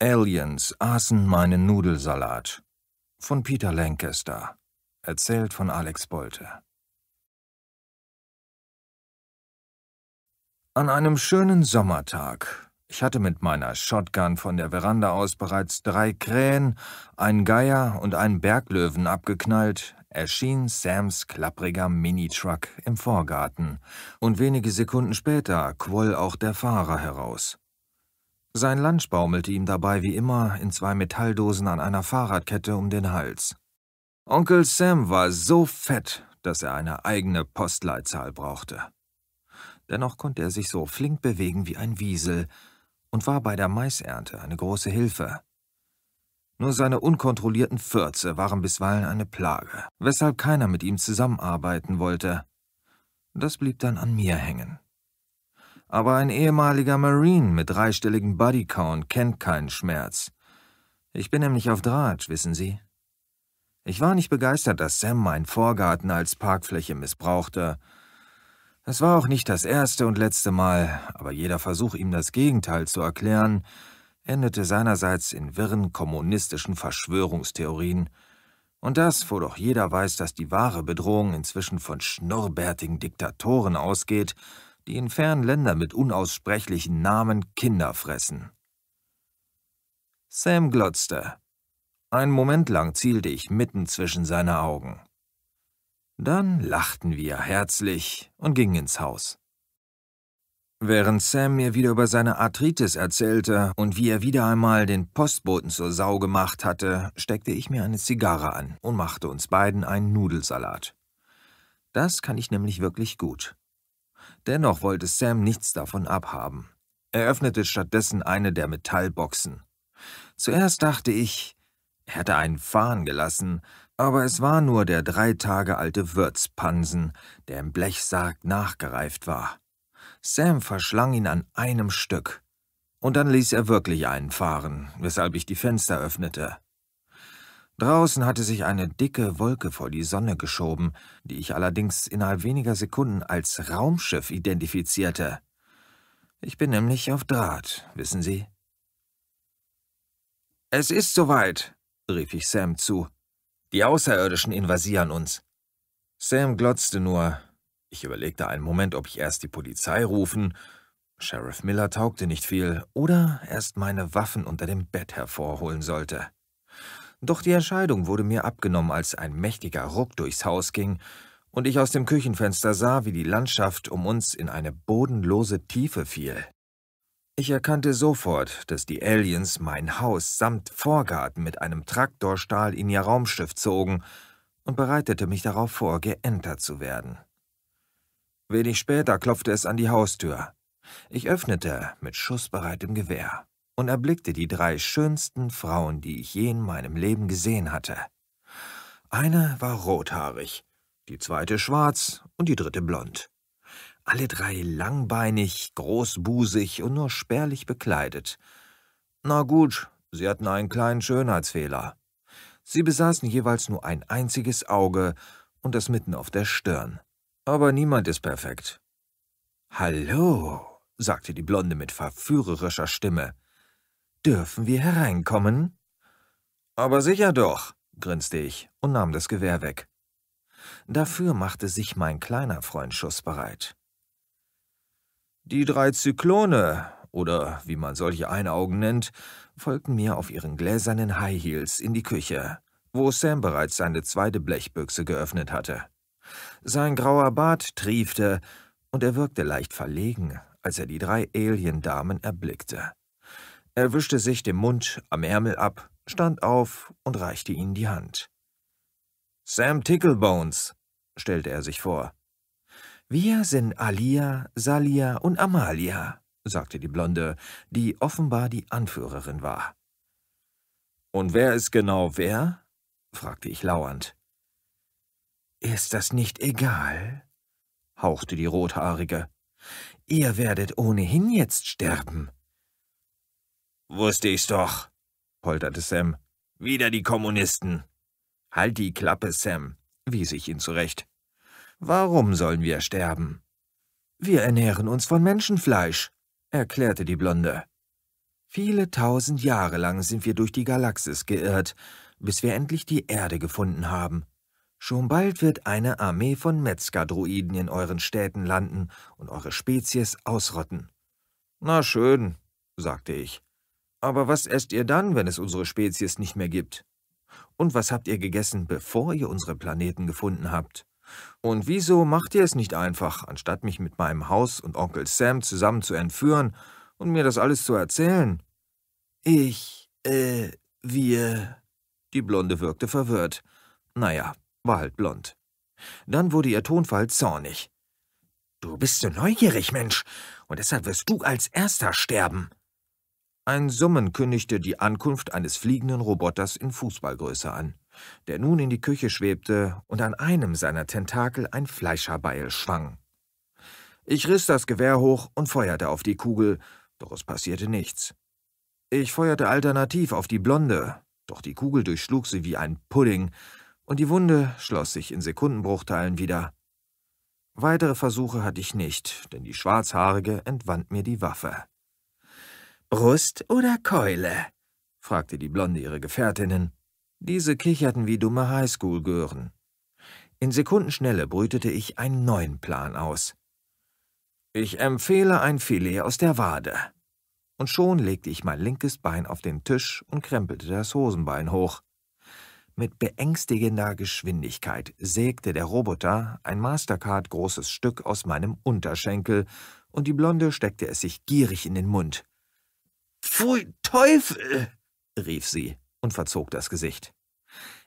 Aliens aßen meinen Nudelsalat. Von Peter Lancaster. Erzählt von Alex Bolte. An einem schönen Sommertag, ich hatte mit meiner Shotgun von der Veranda aus bereits drei Krähen, einen Geier und einen Berglöwen abgeknallt, erschien Sams klappriger Minitruck im Vorgarten, und wenige Sekunden später quoll auch der Fahrer heraus. Sein Lunch baumelte ihm dabei wie immer in zwei Metalldosen an einer Fahrradkette um den Hals. Onkel Sam war so fett, dass er eine eigene Postleitzahl brauchte. Dennoch konnte er sich so flink bewegen wie ein Wiesel und war bei der Maisernte eine große Hilfe. Nur seine unkontrollierten Fürze waren bisweilen eine Plage, weshalb keiner mit ihm zusammenarbeiten wollte. Das blieb dann an mir hängen. Aber ein ehemaliger Marine mit dreistelligem Bodycount kennt keinen Schmerz. Ich bin nämlich auf Draht, wissen Sie. Ich war nicht begeistert, dass Sam meinen Vorgarten als Parkfläche missbrauchte. Es war auch nicht das erste und letzte Mal, aber jeder Versuch, ihm das Gegenteil zu erklären, endete seinerseits in wirren kommunistischen Verschwörungstheorien. Und das, wo doch jeder weiß, dass die wahre Bedrohung inzwischen von schnurrbärtigen Diktatoren ausgeht, die in fernen Ländern mit unaussprechlichen Namen Kinder fressen. Sam glotzte. Einen Moment lang zielte ich mitten zwischen seine Augen. Dann lachten wir herzlich und gingen ins Haus. Während Sam mir wieder über seine Arthritis erzählte und wie er wieder einmal den Postboten zur Sau gemacht hatte, steckte ich mir eine Zigarre an und machte uns beiden einen Nudelsalat. Das kann ich nämlich wirklich gut. Dennoch wollte Sam nichts davon abhaben. Er öffnete stattdessen eine der Metallboxen. Zuerst dachte ich, er hätte einen fahren gelassen, aber es war nur der drei Tage alte Würzpansen, der im Blechsarg nachgereift war. Sam verschlang ihn an einem Stück. Und dann ließ er wirklich einen fahren, weshalb ich die Fenster öffnete. Draußen hatte sich eine dicke Wolke vor die Sonne geschoben, die ich allerdings innerhalb weniger Sekunden als Raumschiff identifizierte. Ich bin nämlich auf Draht, wissen Sie? Es ist soweit, rief ich Sam zu. Die Außerirdischen invasieren uns. Sam glotzte nur. Ich überlegte einen Moment, ob ich erst die Polizei rufen, Sheriff Miller taugte nicht viel, oder erst meine Waffen unter dem Bett hervorholen sollte. Doch die Entscheidung wurde mir abgenommen, als ein mächtiger Ruck durchs Haus ging und ich aus dem Küchenfenster sah, wie die Landschaft um uns in eine bodenlose Tiefe fiel. Ich erkannte sofort, dass die Aliens mein Haus samt Vorgarten mit einem Traktorstahl in ihr Raumschiff zogen und bereitete mich darauf vor, geentert zu werden. Wenig später klopfte es an die Haustür. Ich öffnete mit schussbereitem Gewehr und erblickte die drei schönsten Frauen, die ich je in meinem Leben gesehen hatte. Eine war rothaarig, die zweite schwarz und die dritte blond. Alle drei langbeinig, großbusig und nur spärlich bekleidet. Na gut, sie hatten einen kleinen Schönheitsfehler. Sie besaßen jeweils nur ein einziges Auge und das mitten auf der Stirn. Aber niemand ist perfekt. Hallo, sagte die Blonde mit verführerischer Stimme. Dürfen wir hereinkommen? Aber sicher doch, grinste ich und nahm das Gewehr weg. Dafür machte sich mein kleiner Freund schussbereit. Die drei Zyklone, oder wie man solche Einaugen nennt, folgten mir auf ihren gläsernen High Heels in die Küche, wo Sam bereits seine zweite Blechbüchse geöffnet hatte. Sein grauer Bart triefte, und er wirkte leicht verlegen, als er die drei Alien-Damen erblickte. Er wischte sich den Mund am Ärmel ab, stand auf und reichte ihnen die Hand. Sam Ticklebones, stellte er sich vor. Wir sind Alia, Salia und Amalia, sagte die Blonde, die offenbar die Anführerin war. Und wer ist genau wer? fragte ich lauernd. Ist das nicht egal? hauchte die Rothaarige. Ihr werdet ohnehin jetzt sterben. Wusste ich's doch, polterte Sam. Wieder die Kommunisten. Halt die Klappe, Sam, wies ich ihn zurecht. Warum sollen wir sterben? Wir ernähren uns von Menschenfleisch, erklärte die Blonde. Viele tausend Jahre lang sind wir durch die Galaxis geirrt, bis wir endlich die Erde gefunden haben. Schon bald wird eine Armee von Metzger-Druiden in euren Städten landen und eure Spezies ausrotten. Na schön, sagte ich. Aber was esst ihr dann, wenn es unsere Spezies nicht mehr gibt? Und was habt ihr gegessen, bevor ihr unsere Planeten gefunden habt? Und wieso macht ihr es nicht einfach, anstatt mich mit meinem Haus und Onkel Sam zusammen zu entführen und mir das alles zu erzählen? Ich, äh, wir. Die Blonde wirkte verwirrt. Naja, war halt blond. Dann wurde ihr Tonfall zornig. Du bist so neugierig, Mensch, und deshalb wirst du als Erster sterben. Ein Summen kündigte die Ankunft eines fliegenden Roboters in Fußballgröße an, der nun in die Küche schwebte und an einem seiner Tentakel ein Fleischerbeil schwang. Ich riss das Gewehr hoch und feuerte auf die Kugel, doch es passierte nichts. Ich feuerte alternativ auf die Blonde, doch die Kugel durchschlug sie wie ein Pudding, und die Wunde schloss sich in Sekundenbruchteilen wieder. Weitere Versuche hatte ich nicht, denn die Schwarzhaarige entwand mir die Waffe. Brust oder Keule? fragte die Blonde ihre Gefährtinnen. Diese kicherten wie dumme Highschool-Gören. In Sekundenschnelle brütete ich einen neuen Plan aus. Ich empfehle ein Filet aus der Wade. Und schon legte ich mein linkes Bein auf den Tisch und krempelte das Hosenbein hoch. Mit beängstigender Geschwindigkeit sägte der Roboter ein Mastercard großes Stück aus meinem Unterschenkel, und die Blonde steckte es sich gierig in den Mund. Pfui Teufel! rief sie und verzog das Gesicht.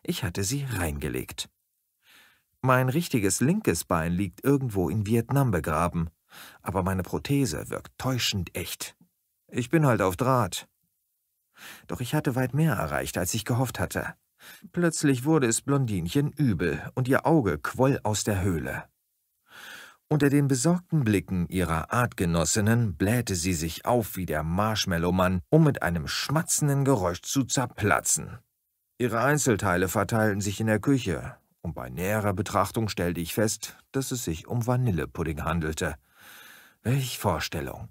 Ich hatte sie reingelegt. Mein richtiges linkes Bein liegt irgendwo in Vietnam begraben, aber meine Prothese wirkt täuschend echt. Ich bin halt auf Draht. Doch ich hatte weit mehr erreicht, als ich gehofft hatte. Plötzlich wurde es Blondinchen übel und ihr Auge quoll aus der Höhle. Unter den besorgten Blicken ihrer Artgenossinnen blähte sie sich auf wie der Marshmallowmann, um mit einem schmatzenden Geräusch zu zerplatzen. Ihre Einzelteile verteilten sich in der Küche, und bei näherer Betrachtung stellte ich fest, dass es sich um Vanillepudding handelte. Welch Vorstellung!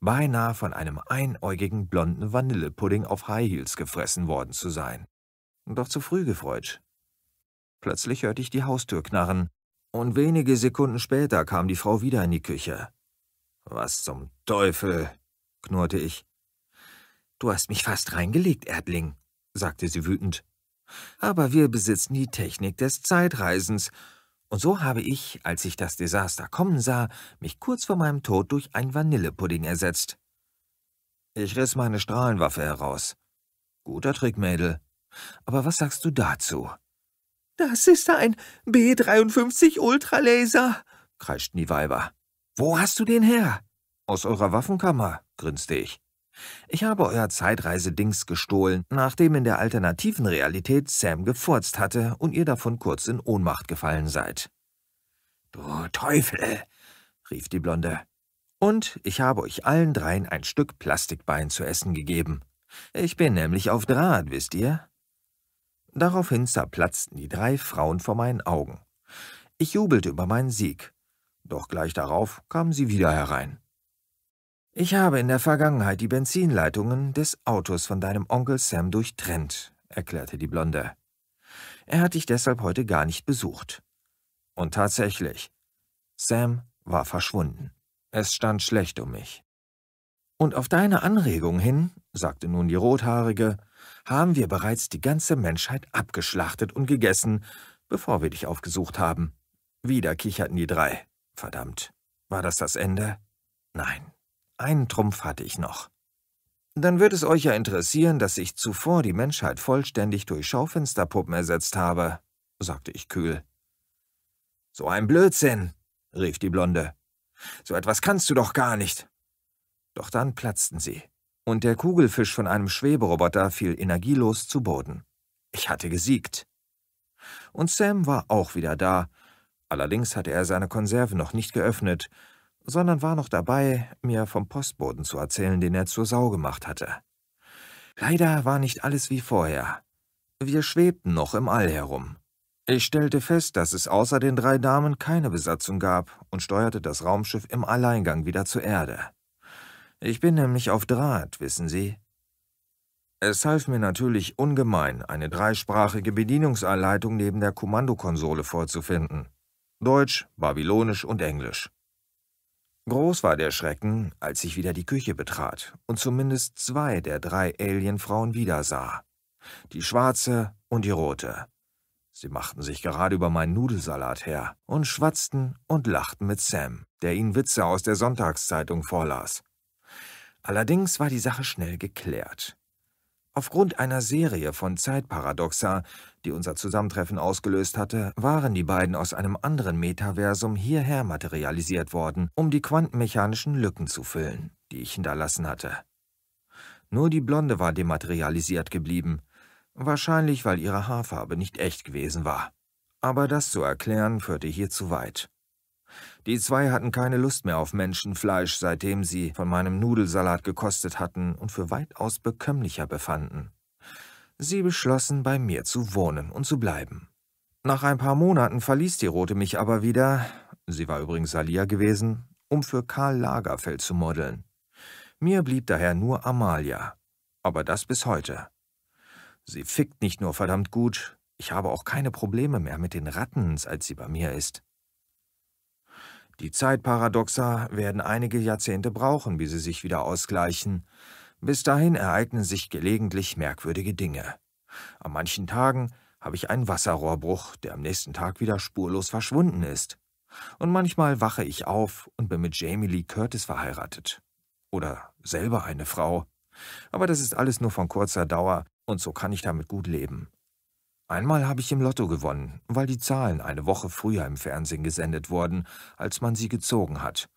Beinahe von einem einäugigen blonden Vanillepudding auf High Heels gefressen worden zu sein. Doch zu früh gefreut. Plötzlich hörte ich die Haustür knarren, und wenige Sekunden später kam die Frau wieder in die Küche. Was zum Teufel, knurrte ich. Du hast mich fast reingelegt, Erdling, sagte sie wütend. Aber wir besitzen die Technik des Zeitreisens, und so habe ich, als ich das Desaster kommen sah, mich kurz vor meinem Tod durch ein Vanillepudding ersetzt. Ich riss meine Strahlenwaffe heraus. Guter Trick, Mädel. Aber was sagst du dazu? Das ist ein B-53 Ultralaser, kreischten die Weiber. Wo hast du den her? Aus eurer Waffenkammer, grinste ich. Ich habe euer Zeitreisedings gestohlen, nachdem in der alternativen Realität Sam gefurzt hatte und ihr davon kurz in Ohnmacht gefallen seid. Du Teufel, rief die Blonde. Und ich habe euch allen dreien ein Stück Plastikbein zu essen gegeben. Ich bin nämlich auf Draht, wisst ihr? Daraufhin zerplatzten die drei Frauen vor meinen Augen. Ich jubelte über meinen Sieg, doch gleich darauf kamen sie wieder herein. Ich habe in der Vergangenheit die Benzinleitungen des Autos von deinem Onkel Sam durchtrennt, erklärte die Blonde. Er hat dich deshalb heute gar nicht besucht. Und tatsächlich, Sam war verschwunden. Es stand schlecht um mich. Und auf deine Anregung hin, sagte nun die Rothaarige, haben wir bereits die ganze Menschheit abgeschlachtet und gegessen, bevor wir dich aufgesucht haben. Wieder kicherten die drei. Verdammt, war das das Ende? Nein, einen Trumpf hatte ich noch. Dann wird es euch ja interessieren, dass ich zuvor die Menschheit vollständig durch Schaufensterpuppen ersetzt habe, sagte ich kühl. So ein Blödsinn, rief die Blonde. So etwas kannst du doch gar nicht. Doch dann platzten sie und der Kugelfisch von einem Schweberoboter fiel energielos zu Boden. Ich hatte gesiegt. Und Sam war auch wieder da. Allerdings hatte er seine Konserve noch nicht geöffnet, sondern war noch dabei, mir vom Postboten zu erzählen, den er zur Sau gemacht hatte. Leider war nicht alles wie vorher. Wir schwebten noch im All herum. Ich stellte fest, dass es außer den drei Damen keine Besatzung gab und steuerte das Raumschiff im Alleingang wieder zur Erde. Ich bin nämlich auf Draht, wissen Sie. Es half mir natürlich ungemein, eine dreisprachige Bedienungsanleitung neben der Kommandokonsole vorzufinden. Deutsch, Babylonisch und Englisch. Groß war der Schrecken, als ich wieder die Küche betrat und zumindest zwei der drei Alienfrauen wiedersah. Die schwarze und die rote. Sie machten sich gerade über meinen Nudelsalat her und schwatzten und lachten mit Sam, der ihnen Witze aus der Sonntagszeitung vorlas. Allerdings war die Sache schnell geklärt. Aufgrund einer Serie von Zeitparadoxa, die unser Zusammentreffen ausgelöst hatte, waren die beiden aus einem anderen Metaversum hierher materialisiert worden, um die quantenmechanischen Lücken zu füllen, die ich hinterlassen hatte. Nur die Blonde war dematerialisiert geblieben, wahrscheinlich weil ihre Haarfarbe nicht echt gewesen war. Aber das zu erklären führte hier zu weit. Die zwei hatten keine Lust mehr auf Menschenfleisch, seitdem sie von meinem Nudelsalat gekostet hatten und für weitaus bekömmlicher befanden. Sie beschlossen, bei mir zu wohnen und zu bleiben. Nach ein paar Monaten verließ die Rote mich aber wieder, sie war übrigens Salia gewesen, um für Karl Lagerfeld zu modeln. Mir blieb daher nur Amalia, aber das bis heute. Sie fickt nicht nur verdammt gut, ich habe auch keine Probleme mehr mit den Ratten, seit sie bei mir ist. Die Zeitparadoxa werden einige Jahrzehnte brauchen, bis sie sich wieder ausgleichen. Bis dahin ereignen sich gelegentlich merkwürdige Dinge. An manchen Tagen habe ich einen Wasserrohrbruch, der am nächsten Tag wieder spurlos verschwunden ist. Und manchmal wache ich auf und bin mit Jamie Lee Curtis verheiratet. Oder selber eine Frau. Aber das ist alles nur von kurzer Dauer, und so kann ich damit gut leben. Einmal habe ich im Lotto gewonnen, weil die Zahlen eine Woche früher im Fernsehen gesendet wurden, als man sie gezogen hat.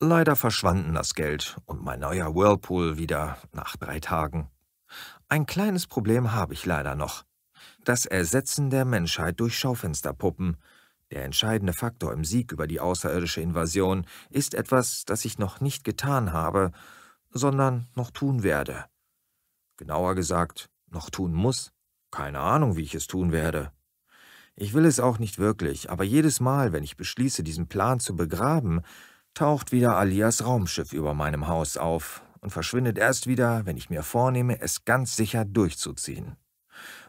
Leider verschwanden das Geld und mein neuer Whirlpool wieder nach drei Tagen. Ein kleines Problem habe ich leider noch. Das Ersetzen der Menschheit durch Schaufensterpuppen. Der entscheidende Faktor im Sieg über die außerirdische Invasion ist etwas, das ich noch nicht getan habe, sondern noch tun werde. Genauer gesagt, noch tun muss. Keine Ahnung, wie ich es tun werde. Ich will es auch nicht wirklich, aber jedes Mal, wenn ich beschließe, diesen Plan zu begraben, taucht wieder Alias Raumschiff über meinem Haus auf und verschwindet erst wieder, wenn ich mir vornehme, es ganz sicher durchzuziehen.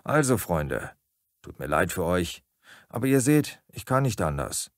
Also, Freunde, tut mir leid für euch, aber ihr seht, ich kann nicht anders.